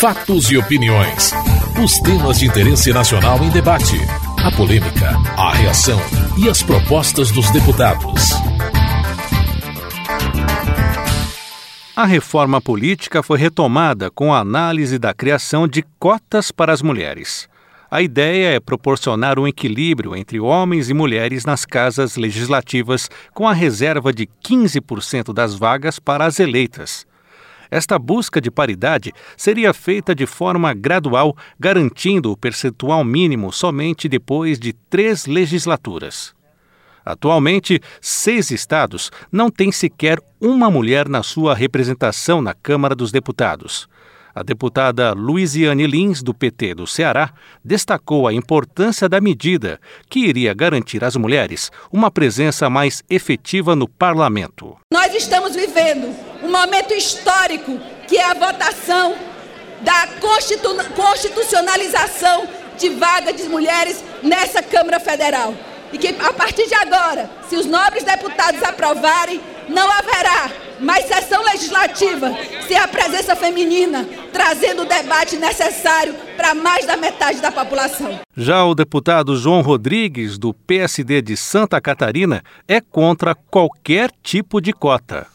Fatos e opiniões. Os temas de interesse nacional em debate. A polêmica, a reação e as propostas dos deputados. A reforma política foi retomada com a análise da criação de cotas para as mulheres. A ideia é proporcionar um equilíbrio entre homens e mulheres nas casas legislativas, com a reserva de 15% das vagas para as eleitas. Esta busca de paridade seria feita de forma gradual, garantindo o percentual mínimo somente depois de três legislaturas. Atualmente, seis estados não têm sequer uma mulher na sua representação na Câmara dos Deputados. A deputada Luiziane Lins, do PT do Ceará, destacou a importância da medida, que iria garantir às mulheres uma presença mais efetiva no parlamento. Nós estamos vivendo um momento histórico que é a votação da constitu constitucionalização de vaga de mulheres nessa Câmara Federal. E que a partir de agora, se os nobres deputados aprovarem, não haverá mais sessão legislativa sem a presença feminina, trazendo o debate necessário para mais da metade da população. Já o deputado João Rodrigues, do PSD de Santa Catarina, é contra qualquer tipo de cota.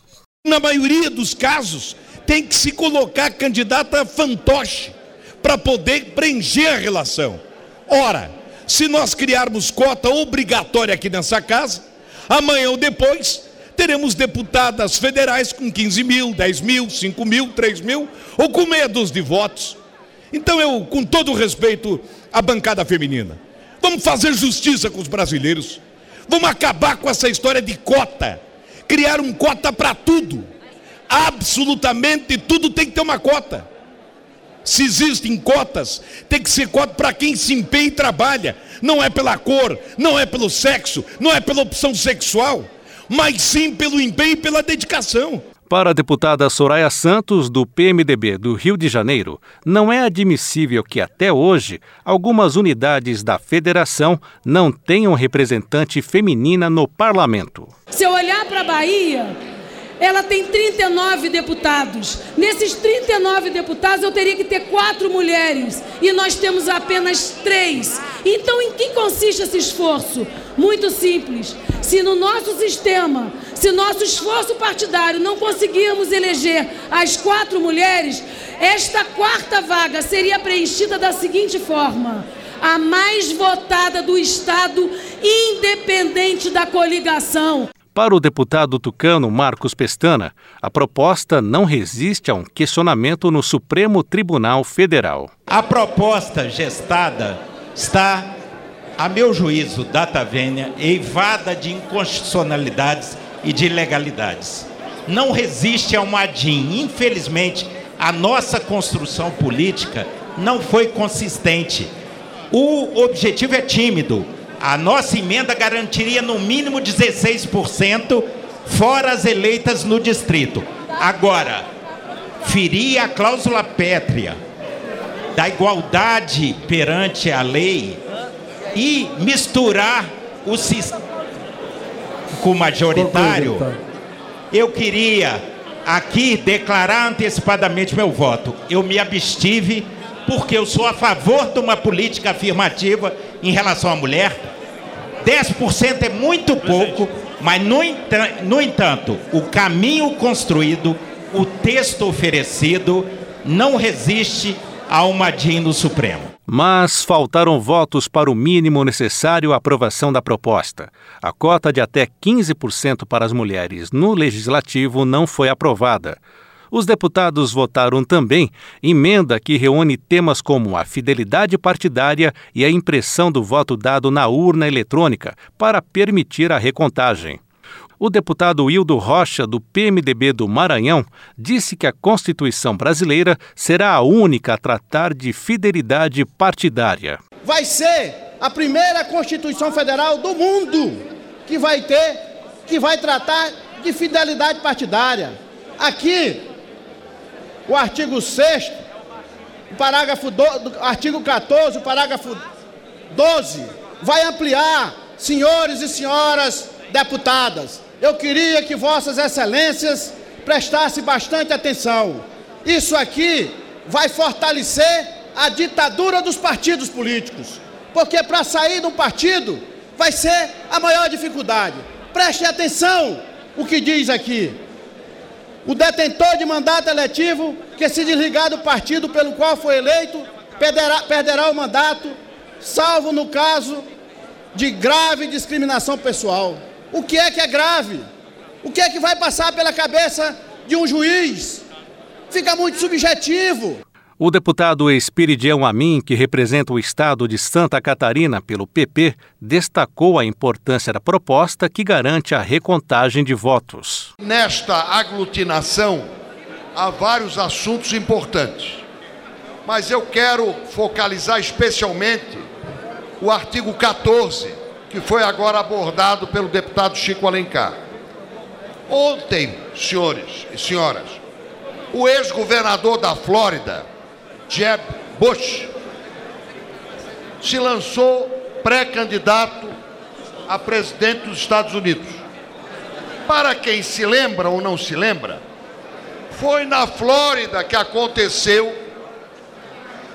Na maioria dos casos, tem que se colocar candidata fantoche para poder preencher a relação. Ora, se nós criarmos cota obrigatória aqui nessa casa, amanhã ou depois teremos deputadas federais com 15 mil, 10 mil, 5 mil, 3 mil, ou com medos de votos. Então eu, com todo respeito à bancada feminina, vamos fazer justiça com os brasileiros, vamos acabar com essa história de cota, criar um cota para tudo, absolutamente tudo tem que ter uma cota. Se existem cotas, tem que ser cota para quem se empenha e trabalha. Não é pela cor, não é pelo sexo, não é pela opção sexual mas sim pelo empenho e pela dedicação. Para a deputada Soraya Santos, do PMDB do Rio de Janeiro, não é admissível que até hoje algumas unidades da federação não tenham representante feminina no parlamento. Se eu olhar para a Bahia, ela tem 39 deputados. Nesses 39 deputados, eu teria que ter quatro mulheres e nós temos apenas três. Então, em que consiste esse esforço? Muito simples. Se no nosso sistema, se nosso esforço partidário não conseguirmos eleger as quatro mulheres, esta quarta vaga seria preenchida da seguinte forma: a mais votada do Estado, independente da coligação. Para o deputado tucano Marcos Pestana, a proposta não resiste a um questionamento no Supremo Tribunal Federal. A proposta gestada está, a meu juízo, data vênia, eivada de inconstitucionalidades e de ilegalidades. Não resiste a uma ADIM. Infelizmente, a nossa construção política não foi consistente. O objetivo é tímido, a nossa emenda garantiria no mínimo 16%, fora as eleitas no distrito. Agora, ferir a cláusula pétrea da igualdade perante a lei e misturar o sistema com o majoritário, eu queria aqui declarar antecipadamente meu voto. Eu me abstive porque eu sou a favor de uma política afirmativa em relação à mulher. 10% é muito pouco, mas no, no entanto, o caminho construído, o texto oferecido, não resiste a uma DIN no Supremo. Mas faltaram votos para o mínimo necessário à aprovação da proposta. A cota de até 15% para as mulheres no legislativo não foi aprovada. Os deputados votaram também emenda que reúne temas como a fidelidade partidária e a impressão do voto dado na urna eletrônica para permitir a recontagem. O deputado Hildo Rocha, do PMDB do Maranhão, disse que a Constituição brasileira será a única a tratar de fidelidade partidária. Vai ser a primeira Constituição Federal do mundo que vai ter, que vai tratar de fidelidade partidária. Aqui, o artigo 6 o parágrafo do, artigo 14, o parágrafo 12, vai ampliar, senhores e senhoras deputadas. Eu queria que vossas excelências prestassem bastante atenção. Isso aqui vai fortalecer a ditadura dos partidos políticos. Porque para sair de um partido vai ser a maior dificuldade. Prestem atenção o que diz aqui. O detentor de mandato eletivo que se desligar do partido pelo qual foi eleito perderá, perderá o mandato, salvo no caso de grave discriminação pessoal. O que é que é grave? O que é que vai passar pela cabeça de um juiz? Fica muito subjetivo. O deputado Espiridião Amin, que representa o estado de Santa Catarina pelo PP, destacou a importância da proposta que garante a recontagem de votos. Nesta aglutinação há vários assuntos importantes, mas eu quero focalizar especialmente o artigo 14, que foi agora abordado pelo deputado Chico Alencar. Ontem, senhores e senhoras, o ex-governador da Flórida, Jeb Bush, se lançou pré-candidato a presidente dos Estados Unidos. Para quem se lembra ou não se lembra, foi na Flórida que aconteceu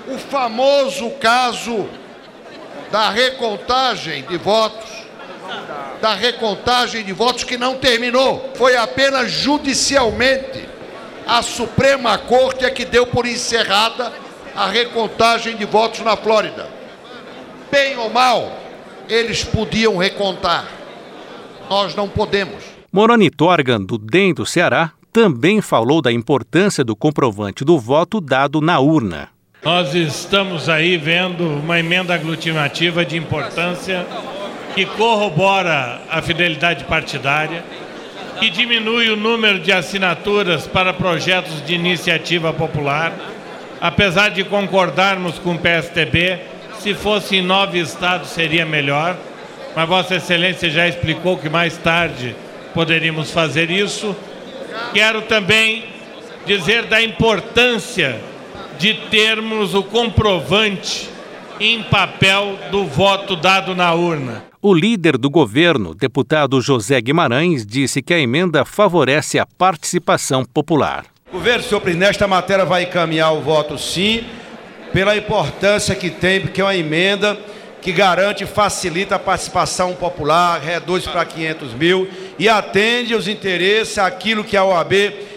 o famoso caso da recontagem de votos, da recontagem de votos que não terminou, foi apenas judicialmente a Suprema Corte é que deu por encerrada a recontagem de votos na Flórida. Bem ou mal, eles podiam recontar. Nós não podemos. Moroni Torgan, do DEM do Ceará, também falou da importância do comprovante do voto dado na urna. Nós estamos aí vendo uma emenda aglutinativa de importância que corrobora a fidelidade partidária que diminui o número de assinaturas para projetos de iniciativa popular, apesar de concordarmos com o PSTB, se fosse em nove estados seria melhor, mas Vossa Excelência já explicou que mais tarde poderíamos fazer isso. Quero também dizer da importância de termos o comprovante em papel do voto dado na urna. O líder do governo, deputado José Guimarães, disse que a emenda favorece a participação popular. O governo, senhor nesta matéria vai encaminhar o voto sim, pela importância que tem, porque é uma emenda que garante e facilita a participação popular, reduz para 500 mil e atende os interesses, aquilo que a OAB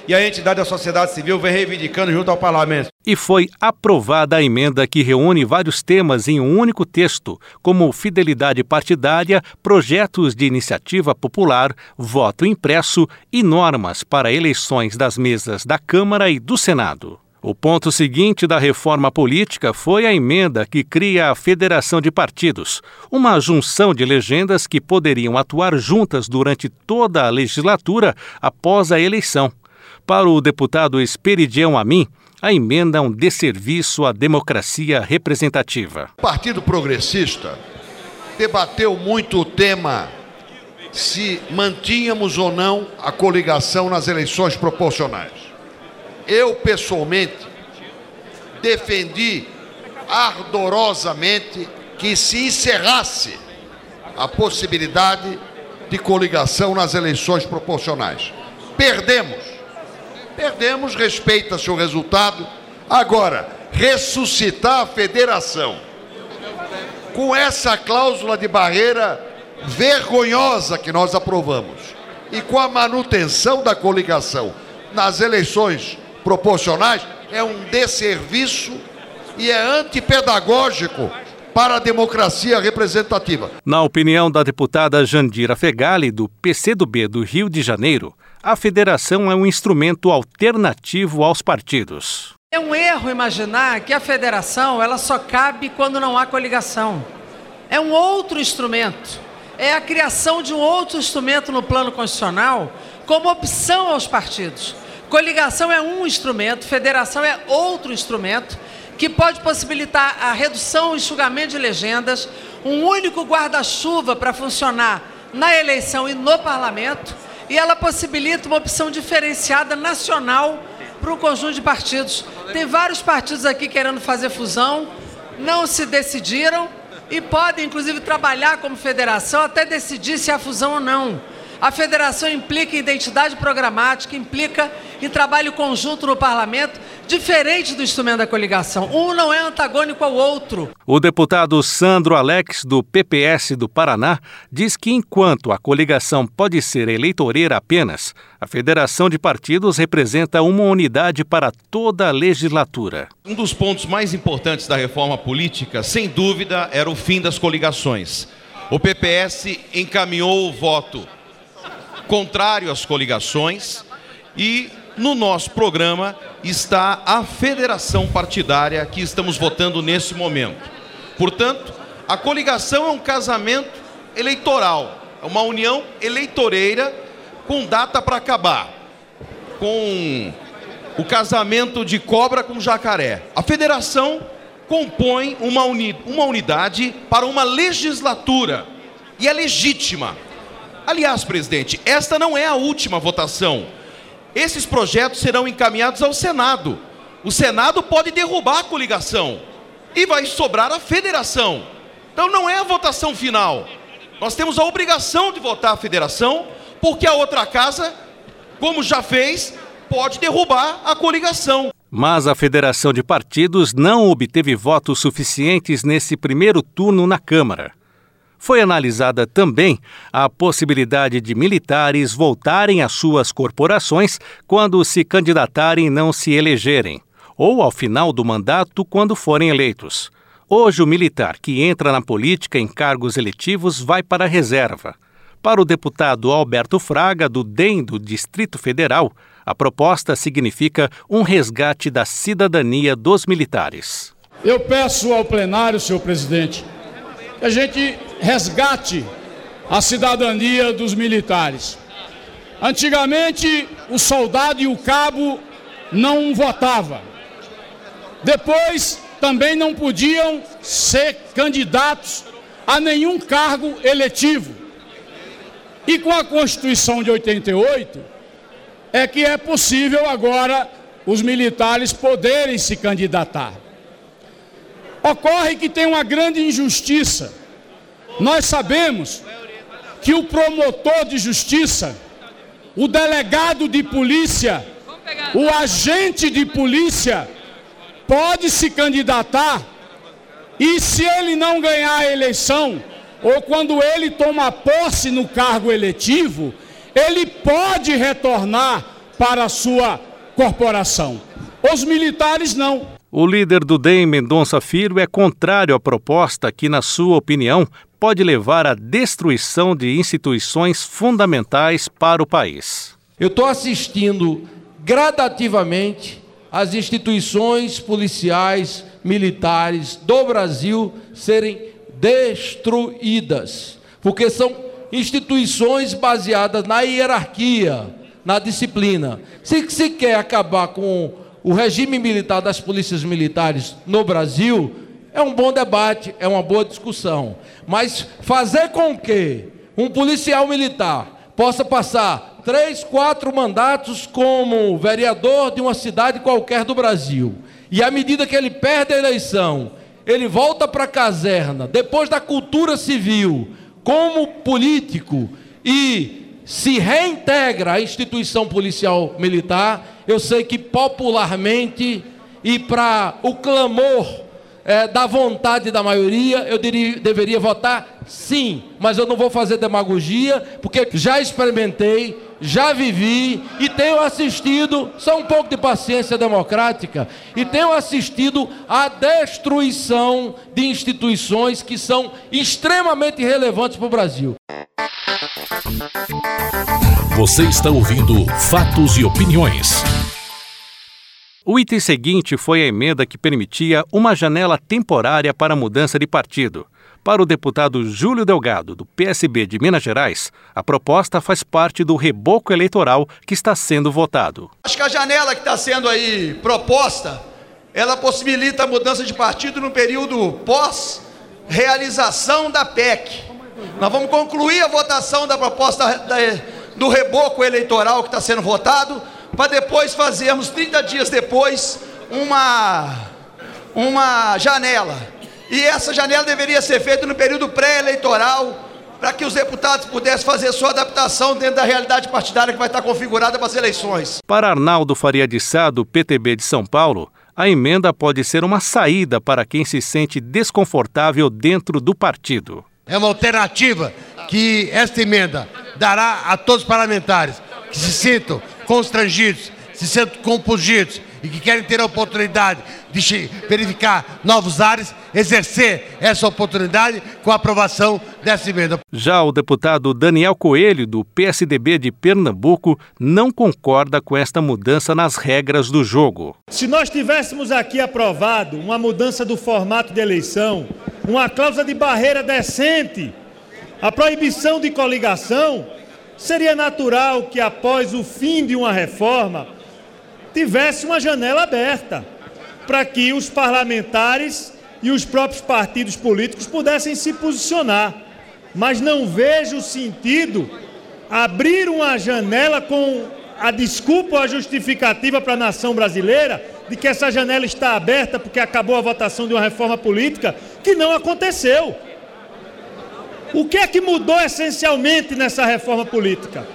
e a entidade da sociedade civil vem reivindicando junto ao parlamento. E foi aprovada a emenda que reúne vários temas em um único texto, como fidelidade partidária, projetos de iniciativa popular, voto impresso e normas para eleições das mesas da Câmara e do Senado. O ponto seguinte da reforma política foi a emenda que cria a Federação de Partidos, uma junção de legendas que poderiam atuar juntas durante toda a legislatura após a eleição. Para o deputado Esperidião Amin, a emenda é um desserviço à democracia representativa. O Partido Progressista debateu muito o tema se mantínhamos ou não a coligação nas eleições proporcionais eu pessoalmente defendi ardorosamente que se encerrasse a possibilidade de coligação nas eleições proporcionais. Perdemos. Perdemos, respeita-se o resultado. Agora, ressuscitar a federação com essa cláusula de barreira vergonhosa que nós aprovamos e com a manutenção da coligação nas eleições proporcionais é um desserviço e é antipedagógico para a democracia representativa. Na opinião da deputada Jandira Fegali, do PCdoB do Rio de Janeiro, a federação é um instrumento alternativo aos partidos. É um erro imaginar que a federação ela só cabe quando não há coligação. É um outro instrumento. É a criação de um outro instrumento no plano constitucional como opção aos partidos. Coligação é um instrumento, federação é outro instrumento que pode possibilitar a redução e enxugamento de legendas, um único guarda-chuva para funcionar na eleição e no parlamento, e ela possibilita uma opção diferenciada nacional para um conjunto de partidos. Tem vários partidos aqui querendo fazer fusão, não se decidiram e podem, inclusive, trabalhar como federação até decidir se há fusão ou não. A federação implica identidade programática, implica em trabalho conjunto no parlamento, diferente do instrumento da coligação. Um não é antagônico ao outro. O deputado Sandro Alex, do PPS do Paraná, diz que enquanto a coligação pode ser eleitoreira apenas, a federação de partidos representa uma unidade para toda a legislatura. Um dos pontos mais importantes da reforma política, sem dúvida, era o fim das coligações. O PPS encaminhou o voto contrário às coligações e no nosso programa está a federação partidária que estamos votando nesse momento. Portanto, a coligação é um casamento eleitoral, é uma união eleitoreira com data para acabar, com o casamento de cobra com jacaré. A federação compõe uma, uni uma unidade para uma legislatura e é legítima. Aliás, presidente, esta não é a última votação. Esses projetos serão encaminhados ao Senado. O Senado pode derrubar a coligação e vai sobrar a federação. Então não é a votação final. Nós temos a obrigação de votar a federação, porque a outra casa, como já fez, pode derrubar a coligação. Mas a Federação de Partidos não obteve votos suficientes nesse primeiro turno na Câmara foi analisada também a possibilidade de militares voltarem às suas corporações quando se candidatarem e não se elegerem, ou ao final do mandato quando forem eleitos. Hoje, o militar que entra na política em cargos eletivos vai para a reserva. Para o deputado Alberto Fraga, do DEM do Distrito Federal, a proposta significa um resgate da cidadania dos militares. Eu peço ao plenário, senhor presidente, que a gente resgate a cidadania dos militares. Antigamente, o soldado e o cabo não votavam. Depois, também não podiam ser candidatos a nenhum cargo eletivo. E com a Constituição de 88, é que é possível agora os militares poderem se candidatar. Ocorre que tem uma grande injustiça. Nós sabemos que o promotor de justiça, o delegado de polícia, o agente de polícia pode se candidatar e se ele não ganhar a eleição, ou quando ele toma posse no cargo eletivo, ele pode retornar para a sua corporação. Os militares não. O líder do DEM, Mendonça Filho, é contrário à proposta que, na sua opinião, pode levar à destruição de instituições fundamentais para o país. Eu estou assistindo gradativamente as instituições policiais, militares do Brasil serem destruídas, porque são instituições baseadas na hierarquia, na disciplina. Se se quer acabar com o regime militar das polícias militares no Brasil, é um bom debate, é uma boa discussão. Mas fazer com que um policial militar possa passar três, quatro mandatos como vereador de uma cidade qualquer do Brasil, e à medida que ele perde a eleição, ele volta para a caserna, depois da cultura civil, como político, e se reintegra à instituição policial militar, eu sei que popularmente e para o clamor é, da vontade da maioria, eu diria, deveria votar sim, mas eu não vou fazer demagogia, porque já experimentei, já vivi e tenho assistido, só um pouco de paciência democrática, e tenho assistido à destruição de instituições que são extremamente relevantes para o Brasil. Você está ouvindo Fatos e Opiniões. O item seguinte foi a emenda que permitia uma janela temporária para mudança de partido. Para o deputado Júlio Delgado, do PSB de Minas Gerais, a proposta faz parte do reboco eleitoral que está sendo votado. Acho que a janela que está sendo aí proposta, ela possibilita a mudança de partido no período pós-realização da PEC. Nós vamos concluir a votação da proposta do reboco eleitoral que está sendo votado, para depois fazermos 30 dias depois uma, uma janela. E essa janela deveria ser feita no período pré-eleitoral para que os deputados pudessem fazer sua adaptação dentro da realidade partidária que vai estar configurada para as eleições. Para Arnaldo Faria de Sá, do PTB de São Paulo, a emenda pode ser uma saída para quem se sente desconfortável dentro do partido. É uma alternativa que esta emenda dará a todos os parlamentares que se sintam constrangidos, se sintam compungidos e que querem ter a oportunidade de verificar novos ares, exercer essa oportunidade com a aprovação dessa emenda. Já o deputado Daniel Coelho, do PSDB de Pernambuco, não concorda com esta mudança nas regras do jogo. Se nós tivéssemos aqui aprovado uma mudança do formato de eleição, uma cláusula de barreira decente, a proibição de coligação, seria natural que após o fim de uma reforma, tivesse uma janela aberta para que os parlamentares e os próprios partidos políticos pudessem se posicionar. Mas não vejo sentido abrir uma janela com a desculpa ou a justificativa para a nação brasileira de que essa janela está aberta porque acabou a votação de uma reforma política que não aconteceu. O que é que mudou essencialmente nessa reforma política?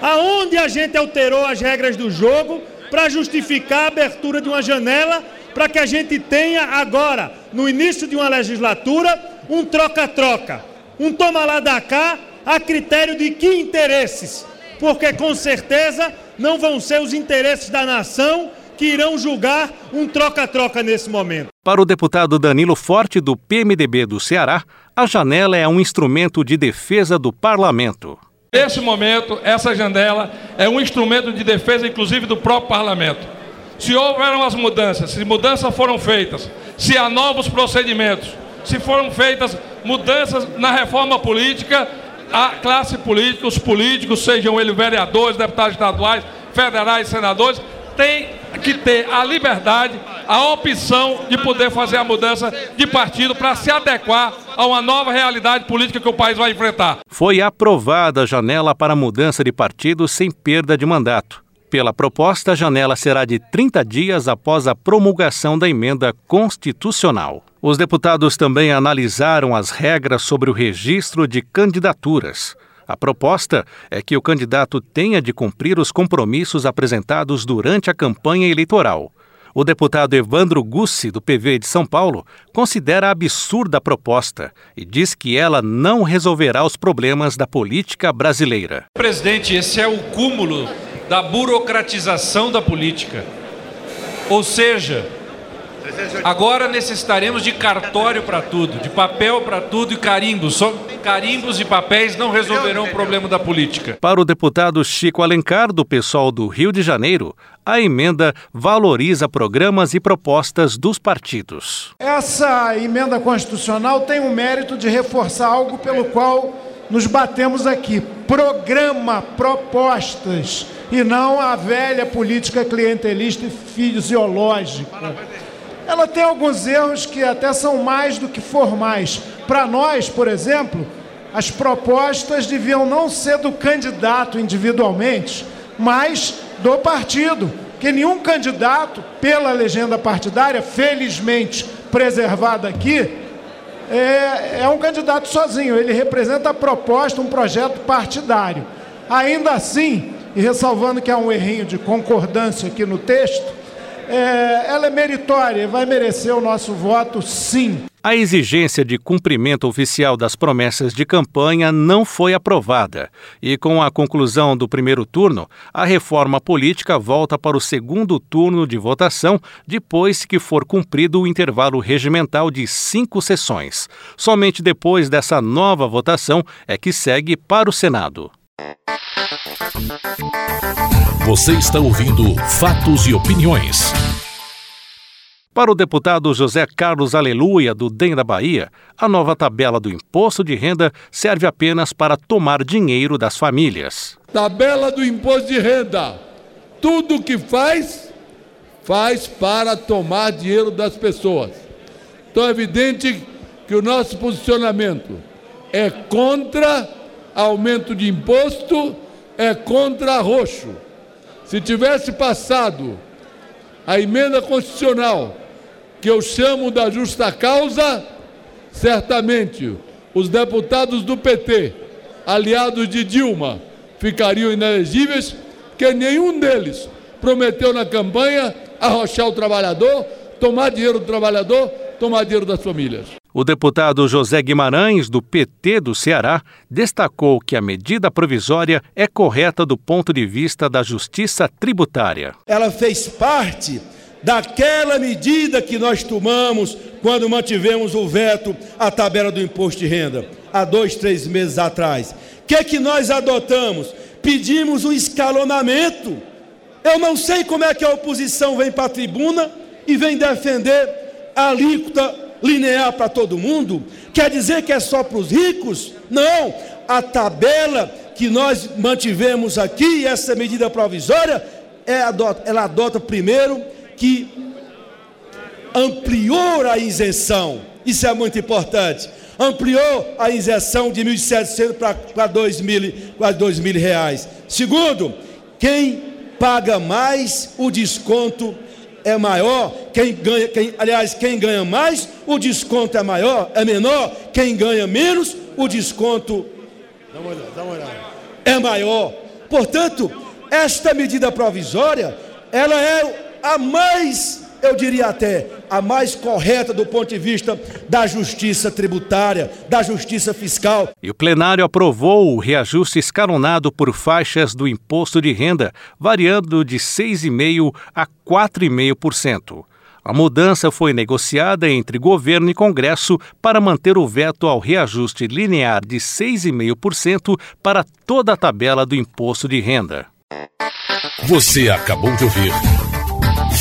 Aonde a gente alterou as regras do jogo para justificar a abertura de uma janela para que a gente tenha agora, no início de uma legislatura, um troca-troca, um toma lá da cá, a critério de que interesses? Porque com certeza não vão ser os interesses da nação que irão julgar um troca-troca nesse momento. Para o deputado Danilo Forte, do PMDB do Ceará, a janela é um instrumento de defesa do parlamento. Nesse momento, essa janela é um instrumento de defesa, inclusive, do próprio parlamento. Se houveram as mudanças, se mudanças foram feitas, se há novos procedimentos, se foram feitas mudanças na reforma política, a classe política, os políticos, sejam eles vereadores, deputados estaduais, federais, senadores, tem que ter a liberdade, a opção de poder fazer a mudança de partido para se adequar a uma nova realidade política que o país vai enfrentar. Foi aprovada a janela para mudança de partido sem perda de mandato. Pela proposta, a janela será de 30 dias após a promulgação da emenda constitucional. Os deputados também analisaram as regras sobre o registro de candidaturas. A proposta é que o candidato tenha de cumprir os compromissos apresentados durante a campanha eleitoral. O deputado Evandro Gussi, do PV de São Paulo, considera absurda a proposta e diz que ela não resolverá os problemas da política brasileira. Presidente, esse é o cúmulo da burocratização da política. Ou seja, agora necessitaremos de cartório para tudo, de papel para tudo e carimbos. Só carimbos e papéis não resolverão o problema da política. Para o deputado Chico Alencar, do pessoal do Rio de Janeiro, a emenda valoriza programas e propostas dos partidos. Essa emenda constitucional tem o mérito de reforçar algo pelo qual nos batemos aqui: programa, propostas e não a velha política clientelista e fisiológica. Ela tem alguns erros que até são mais do que formais. Para nós, por exemplo, as propostas deviam não ser do candidato individualmente, mas do partido. Que nenhum candidato, pela legenda partidária, felizmente preservada aqui, é, é um candidato sozinho. Ele representa a proposta, um projeto partidário. Ainda assim, e ressalvando que há um errinho de concordância aqui no texto, é, ela é meritória vai merecer o nosso voto, sim. A exigência de cumprimento oficial das promessas de campanha não foi aprovada. E com a conclusão do primeiro turno, a reforma política volta para o segundo turno de votação depois que for cumprido o intervalo regimental de cinco sessões. Somente depois dessa nova votação é que segue para o Senado. Você está ouvindo Fatos e Opiniões. Para o deputado José Carlos Aleluia, do DEM da Bahia, a nova tabela do imposto de renda serve apenas para tomar dinheiro das famílias. Tabela do imposto de renda. Tudo que faz, faz para tomar dinheiro das pessoas. Então é evidente que o nosso posicionamento é contra aumento de imposto é contra roxo. Se tivesse passado a emenda constitucional, que eu chamo da justa causa, certamente os deputados do PT aliados de Dilma, ficariam inelegíveis, que nenhum deles prometeu na campanha arrochar o trabalhador, tomar dinheiro do trabalhador, tomar dinheiro das famílias. O deputado José Guimarães, do PT do Ceará, destacou que a medida provisória é correta do ponto de vista da justiça tributária. Ela fez parte daquela medida que nós tomamos quando mantivemos o veto à tabela do imposto de renda, há dois, três meses atrás. O que, é que nós adotamos? Pedimos um escalonamento. Eu não sei como é que a oposição vem para a tribuna e vem defender a alíquota linear para todo mundo? Quer dizer que é só para os ricos? Não, a tabela que nós mantivemos aqui, essa medida provisória, é, ela adota primeiro que ampliou a isenção, isso é muito importante, ampliou a isenção de 1.700 para 2 mil, para 2 mil reais. Segundo, quem paga mais, o desconto é maior, quem ganha, quem, aliás, quem ganha mais, o desconto é maior, é menor, quem ganha menos, o desconto dá uma olhada, dá uma olhada. é maior. Portanto, esta medida provisória, ela é a mais, eu diria até, a mais correta do ponto de vista da justiça tributária, da justiça fiscal. E o plenário aprovou o reajuste escalonado por faixas do imposto de renda, variando de 6,5% a 4,5%. A mudança foi negociada entre governo e Congresso para manter o veto ao reajuste linear de 6,5% para toda a tabela do imposto de renda. Você acabou de ouvir